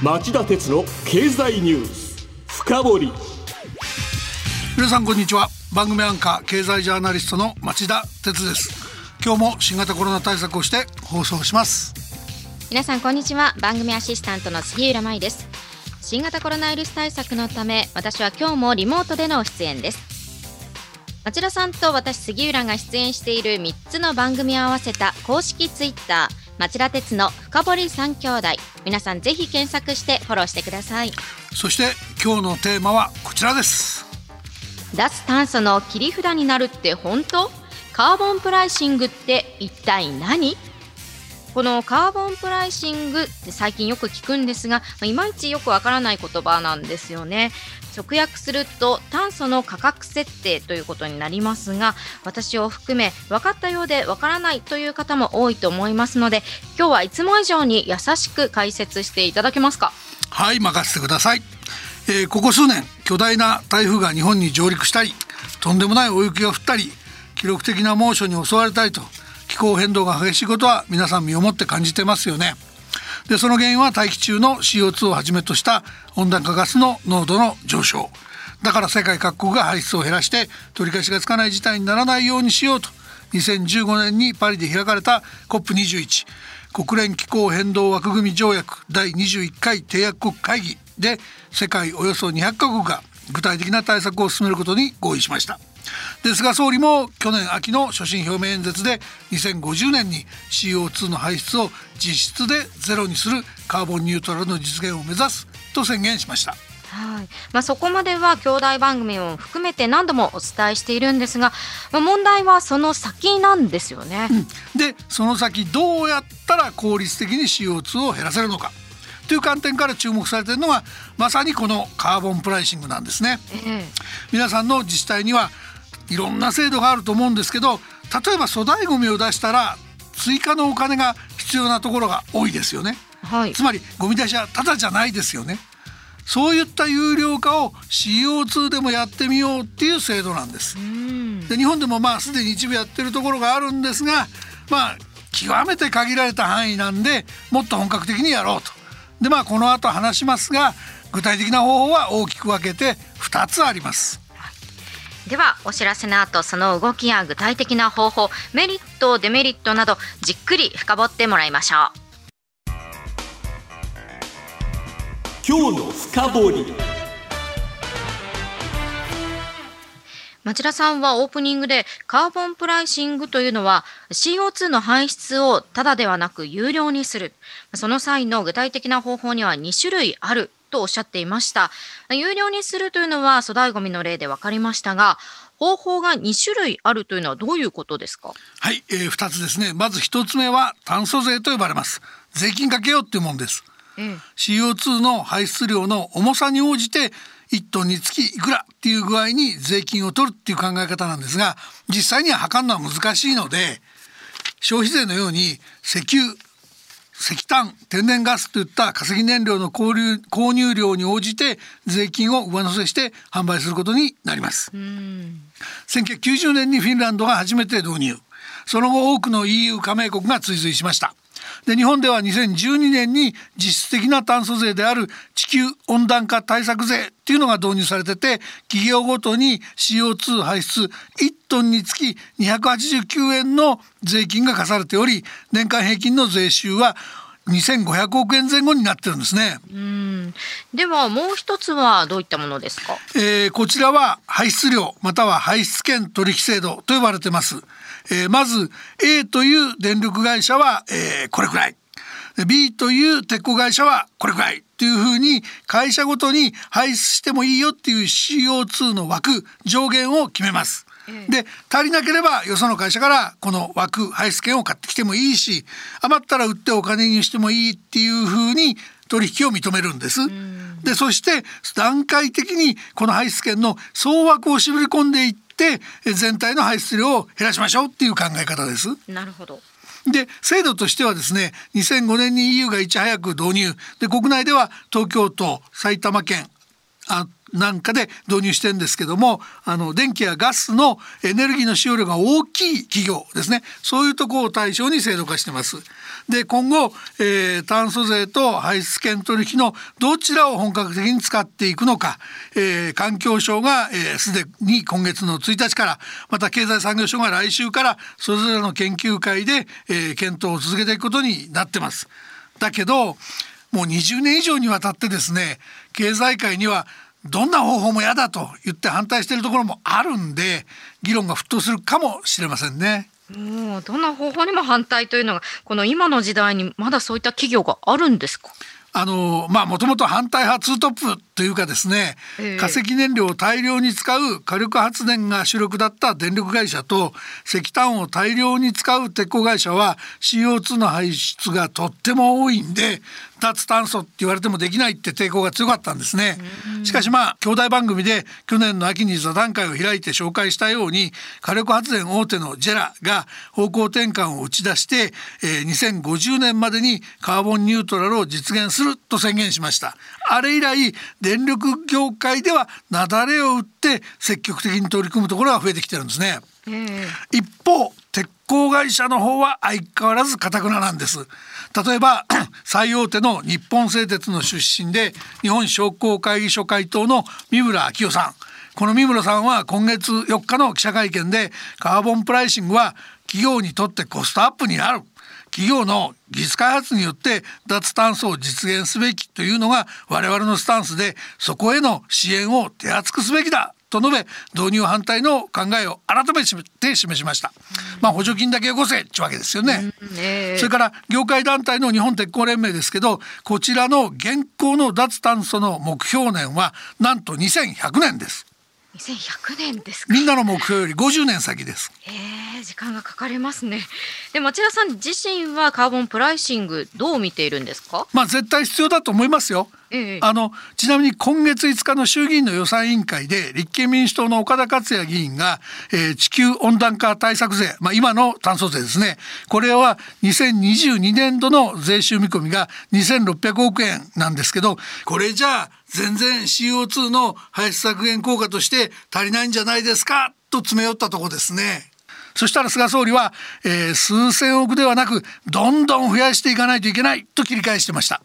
町田鉄の経済ニュース。深掘り。皆さんこんにちは。番組アンカー経済ジャーナリストの町田鉄です。今日も新型コロナ対策をして放送します。皆さんこんにちは。番組アシスタントの杉浦舞です。新型コロナウイルス対策のため私は今日もリモートでの出演です。町田さんと私杉浦が出演している3つの番組を合わせた公式ツイッター町田鉄の深堀三兄弟。皆さんぜひ検索してフォローしてください。そして今日のテーマはこちらです。脱炭素の切り札になるって本当？カーボンプライシングって一体何？このカーボンプライシングって最近よく聞くんですが、いまいちよくわからない言葉なんですよね。直訳すると炭素の価格設定ということになりますが私を含め分かったようで分からないという方も多いと思いますので今日はいつも以上に優しく解説していただけますか？はい任せてください、えー、ここ数年巨大な台風が日本に上陸したりとんでもない大雪が降ったり記録的な猛暑に襲われたりと気候変動が激しいことは皆さん身をもって感じてますよね。でその原因は大気中の CO2 をはじめとした温暖化ガスの濃度の上昇。だから世界各国が排出を減らして取り返しがつかない事態にならないようにしようと。2015年にパリで開かれた COP21 国連気候変動枠組条約第21回締約国会議で世界およそ200カ国が具体的な対策を進めることに合意しました。で菅総理も去年秋の所信表明演説で2050年に CO2 の排出を実質でゼロにするカーボンニュートラルの実現を目指すと宣言しました。はいまあ、そこまでは兄弟番組を含めて何度もお伝えしているんですが、まあ、問題はその先なんですよね。うん、でその先どうやったら効率的に CO2 を減らせるのかという観点から注目されているのがまさにこのカーボンプライシングなんですね。ええ、皆さんの自治体にはいろんな制度があると思うんですけど例えば粗大ごみを出したら追加のお金が必要なところが多いですよね、はい、つまりゴミ出しはただじゃないですよね。そういった有料化を CO2 でもやってみようっていう制度なんです。で日本でもまあすでに一部やってるところがあるんですがまあ極めて限られた範囲なんでもっと本格的にやろうと。でまあこの後話しますが具体的な方法は大きく分けて2つありますではお知らせの後その動きや具体的な方法メリットデメリットなどじっくり深掘ってもらいましょう。今日の深掘り町田さんはオープニングでカーボンプライシングというのは CO2 の排出をただではなく有料にする。その際の具体的な方法には2種類ある。とおっしゃっていました。有料にするというのは粗大ごみの例で分かりましたが、方法が2種類あるというのはどういうことですか？はい、えー、2つですね。まず1つ目は炭素税と呼ばれます。税金かけようっていうもんです。うん、CO2 の排出量の重さに応じて1トンにつきいくらっていう具合に税金を取るっていう考え方なんですが実際には測るのは難しいので消費税のように石油石炭天然ガスといった化石燃料の購入購入量に応じて税金を上乗せして販売することになります。1990年にフィンランドが初めて導入。その後多くの EU 加盟国が追随しましたで日本では2012年に実質的な炭素税である地球温暖化対策税っていうのが導入されてて企業ごとに CO2 排出1トンにつき289円の税金が課されており年間平均の税収は2500億円前後になってるんですね。うんではもう一つはどういったものですか、えー、こちらは排出量または排出権取引制度と呼ばれてます。えー、まず A という電力会社は、えー、これくらい B という鉄鋼会社はこれくらいっていうふうに会社ごとに排出してもいいよっていう CO2 の枠上限を決めます。で足りなければよその会社からこの枠排出権を買ってきてもいいし余ったら売ってお金にしてもいいっていうふうに取引を認めるんです。でそして段階的にこの排出権の総枠を絞り込んでいってって全体の排出量を減らしましょうっていう考え方です。なるほどで制度としてはですね2005年に EU がいち早く導入で国内では東京都埼玉県あなんかで導入してるんですけどもあの電気やガスのエネルギーの使用量が大きい企業ですねそういうところを対象に制度化してます。で今後、えー、炭素税と排出権取引のどちらを本格的に使っていくのか、えー、環境省がすで、えー、に今月の1日からまた経済産業省が来週からそれぞれの研究会で、えー、検討を続けていくことになってます。だけどもう20年以上にわたってですね経済界にはどんな方法も嫌だと言って反対しているところもあるんで議論が沸騰するかもしれませんね。もうどんな方法にも反対というのがこの今の時代にまだそういった企業があるんですか？あのまあもともと反対派ツートップというかですね、えー、化石燃料を大量に使う火力発電が主力だった電力会社と石炭を大量に使う鉄鋼会社は CO2 の排出がとっても多いんで脱炭素って言われてもできないって抵抗が強かったんですね。しかしまあ兄弟番組で去年の秋に座談会を開いて紹介したように火力発電大手のジェラが方向転換を打ち出して、えー、2050年までにカーボンニュートラルを実現すると宣言しました。あれ以来電力業界では雪崩を打って積極的に取り組むところが増えてきてるんですね。一方鉄鋼会社の方は相変わらず堅くななんです。例えば 最大手の日本製鉄の出身で日本商工会議所会頭の三村明夫さん。この三村さんは今月4日の記者会見でカーボンプライシングは企業にとってコストアップになる企業の技術開発によって脱炭素を実現すべきというのが我々のスタンスでそこへの支援を手厚くすべきだと述べ導入反対の考えを改めて示しました、まあ補助金だけよこせっちゅうわけですよね、それから業界団体の日本鉄鋼連盟ですけどこちらの現行の脱炭素の目標年はなんと2100年です2100年ですみんなの目標より50年先です。えー、時間がかかりますね。で町田さん自身はカーボンプライシングどう見ているんですか？まあ絶対必要だと思いますよ。ええ、あのちなみに今月5日の衆議院の予算委員会で立憲民主党の岡田克也議員が、えー、地球温暖化対策税、まあ、今の炭素税ですね。これは2022年度の税収見込みが2600億円なんですけどこれじゃあ全然 CO2 の排出削減効果として足りないんじゃないですか？と詰め寄ったとこですね。そしたら菅総理は、えー、数千億ではなくどんどん増やしていかないといけないと切り返してました。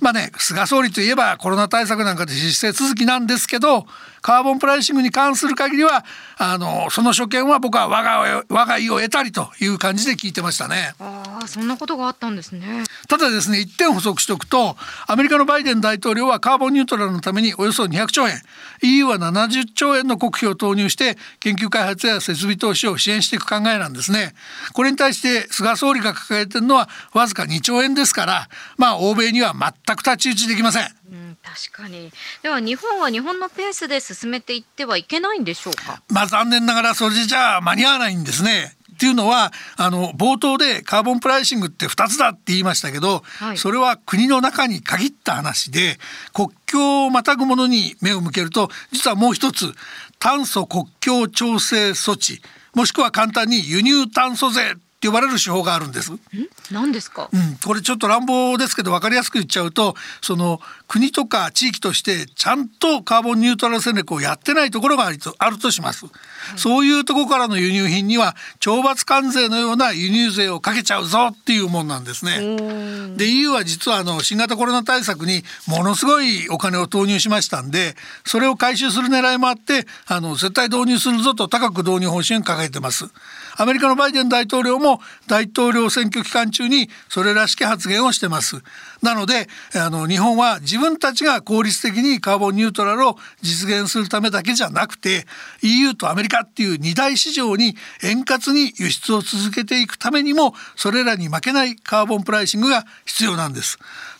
まあね菅総理といえばコロナ対策なんかで実施続きなんですけどカーボンプライシングに関する限りはあのその所見は僕は我が我が意を得たりという感じで聞いてましたね。ああそんなことがあったんですね。ただですね一点補足しておくとアメリカのバイデン大統領はカーボンニュートラルのためにおよそ200兆円 EU は70兆円の国費を投入して研究開発や設備投資を支援していく考えなんですね。これに対して菅総理が掲げてるのはわずか2兆円ですからまあ欧米には全く太刀打ちできません。うん、確かにでは日本は日本のペースで進めていってはいけないんでしょうか？まあ残念ながらそれじゃ間に合わないんですねっていうのはあの冒頭でカーボンプライシングって2つだって言いましたけど、はい、それは国の中に限った話で国境をまたぐものに目を向けると実はもう一つ炭素国境調整措置もしくは簡単に輸入炭素税って呼ばれる手法があるんです。何ですか、うん、これちょっと乱暴ですけど分かりやすく言っちゃうとその国とか地域としてちゃんとカーボンニュートラル戦略をやってないところがあるとあるとします、そういうところからの輸入品には懲罰関税のような輸入税をかけちゃうぞっていうもんなんですね。で EU は実はあの新型コロナ対策にものすごいお金を投入しましたんでそれを回収する狙いもあってあの絶対導入するぞと高く導入方針を掲げてます。アメリカのバイデン大統領も大統領選挙期間中にそれらしき発言をしてますなのであの日本は自分たちが効率的にカーボンニュートラルを実現するためだけじゃなくて EU とアメリカっていう二大市場に円滑に輸出を続けていくためにもそれらに負けないカーボンプライシングが必要なんです。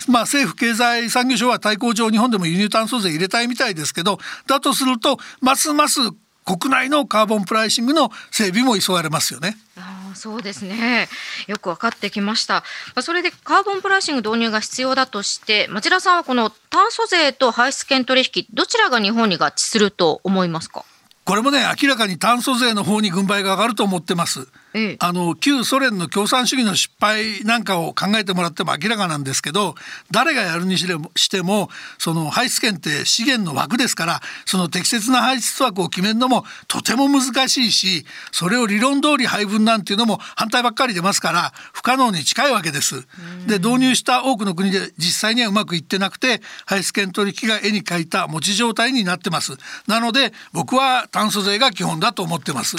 まあ政府経済産業省は対抗上日本でも輸入炭素税入れたいみたいですけどだとするとますます国内のカーボンプライシングの整備も急がれますよね。あそうですね。よく分かってきました、まあ、それでカーボンプライシング導入が必要だとして町田さんはこの炭素税と排出権取引どちらが日本に合致すると思いますか？これもね明らかに炭素税の方に軍配が上がると思ってますええあの旧ソ連の共産主義の失敗なんかを考えてもらっても明らかなんですけど誰がやるにしてもしてもその排出権って資源の枠ですからその適切な排出枠を決めるのもとても難しいしそれを理論通り配分なんていうのも反対ばっかり出ますから不可能に近いわけです。で導入した多くの国で実際にはうまくいってなくて排出権取引が絵に描いた持ち状態になってます。なので僕は炭素税が基本だと思ってます。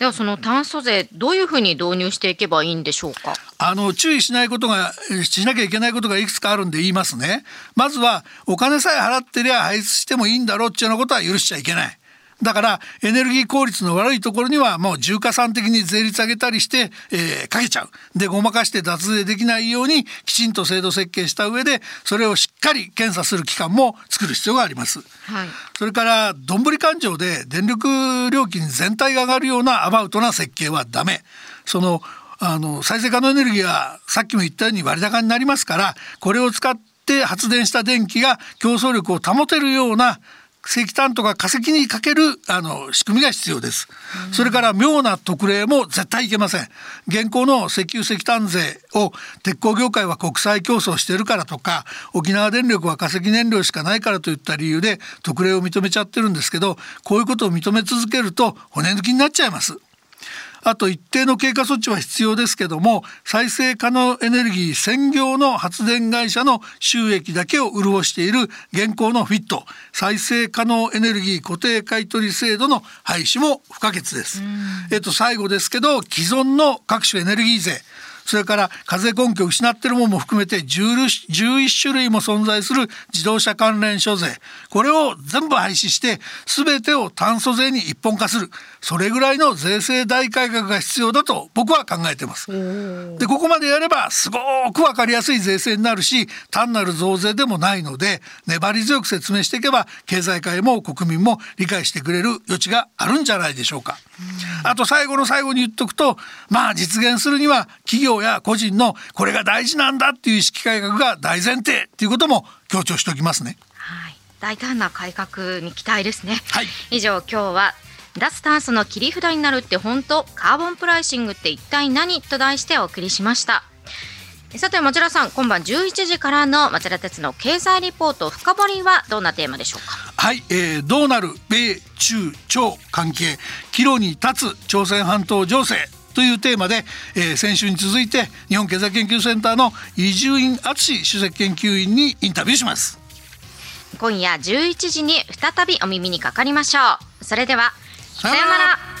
ではその炭素税どういうふうに導入していけばいいんでしょうか？あの注意しないことがえしなきゃいけないことがいくつかあるんで言いますね。まずはお金さえ払ってりゃ排出してもいいんだろうっていうようなことは許しちゃいけない。だからエネルギー効率の悪いところにはもう重加算的に税率上げたりして、えーかけちゃう。でごまかして脱税できないようにきちんと制度設計した上でそれをしっかり検査する機関も作る必要があります。はい。それからどんぶり勘定で電力料金全体が上がるようなアバウトな設計はダメ。そのあの再生可能エネルギーはさっきも言ったように割高になりますからこれを使って発電した電気が競争力を保てるような石炭とか化石にかけるあの仕組みが必要です。それから妙な特例も絶対いけません。現行の石油石炭税を鉄鋼業界は国際競争してるからとか沖縄電力は化石燃料しかないからといった理由で特例を認めちゃってるんですけどこういうことを認め続けると骨抜きになっちゃいます。あと一定の経過措置は必要ですけども再生可能エネルギー専業の発電会社の収益だけを潤している現行のフィット。再生可能エネルギー固定買取制度の廃止も不可欠です。えっと最後ですけど既存の各種エネルギー税それから課税根拠を失っているものも含めて10 11種類も存在する自動車関連諸税これを全部廃止して全てを炭素税に一本化するそれぐらいの税制大改革が必要だと僕は考えてます。でここまでやればすごく分かりやすい税制になるし単なる増税でもないので粘り強く説明していけば経済界も国民も理解してくれる余地があるんじゃないでしょうか。あと最後の最後に言っとくとまあ実現するには企業や個人のこれが大事なんだっていう意識改革が大前提っていうことも強調しておきますね。はい。大胆な改革に期待ですね。はい以上今日は脱炭素の切り札になるって本当カーボンプライシングって一体何と題してお送りしましたさて町田さん今晩11時からの町田鉄の経済リポート深掘りはどんなテーマでしょうか？はい、えー、どうなる米中朝関係岐路に立つ朝鮮半島情勢というテーマで、えー先週に続いて日本経済研究センターの伊集院敦首席研究員にインタビューします。今夜11時に再びお耳にかかりましょうそれではさようなら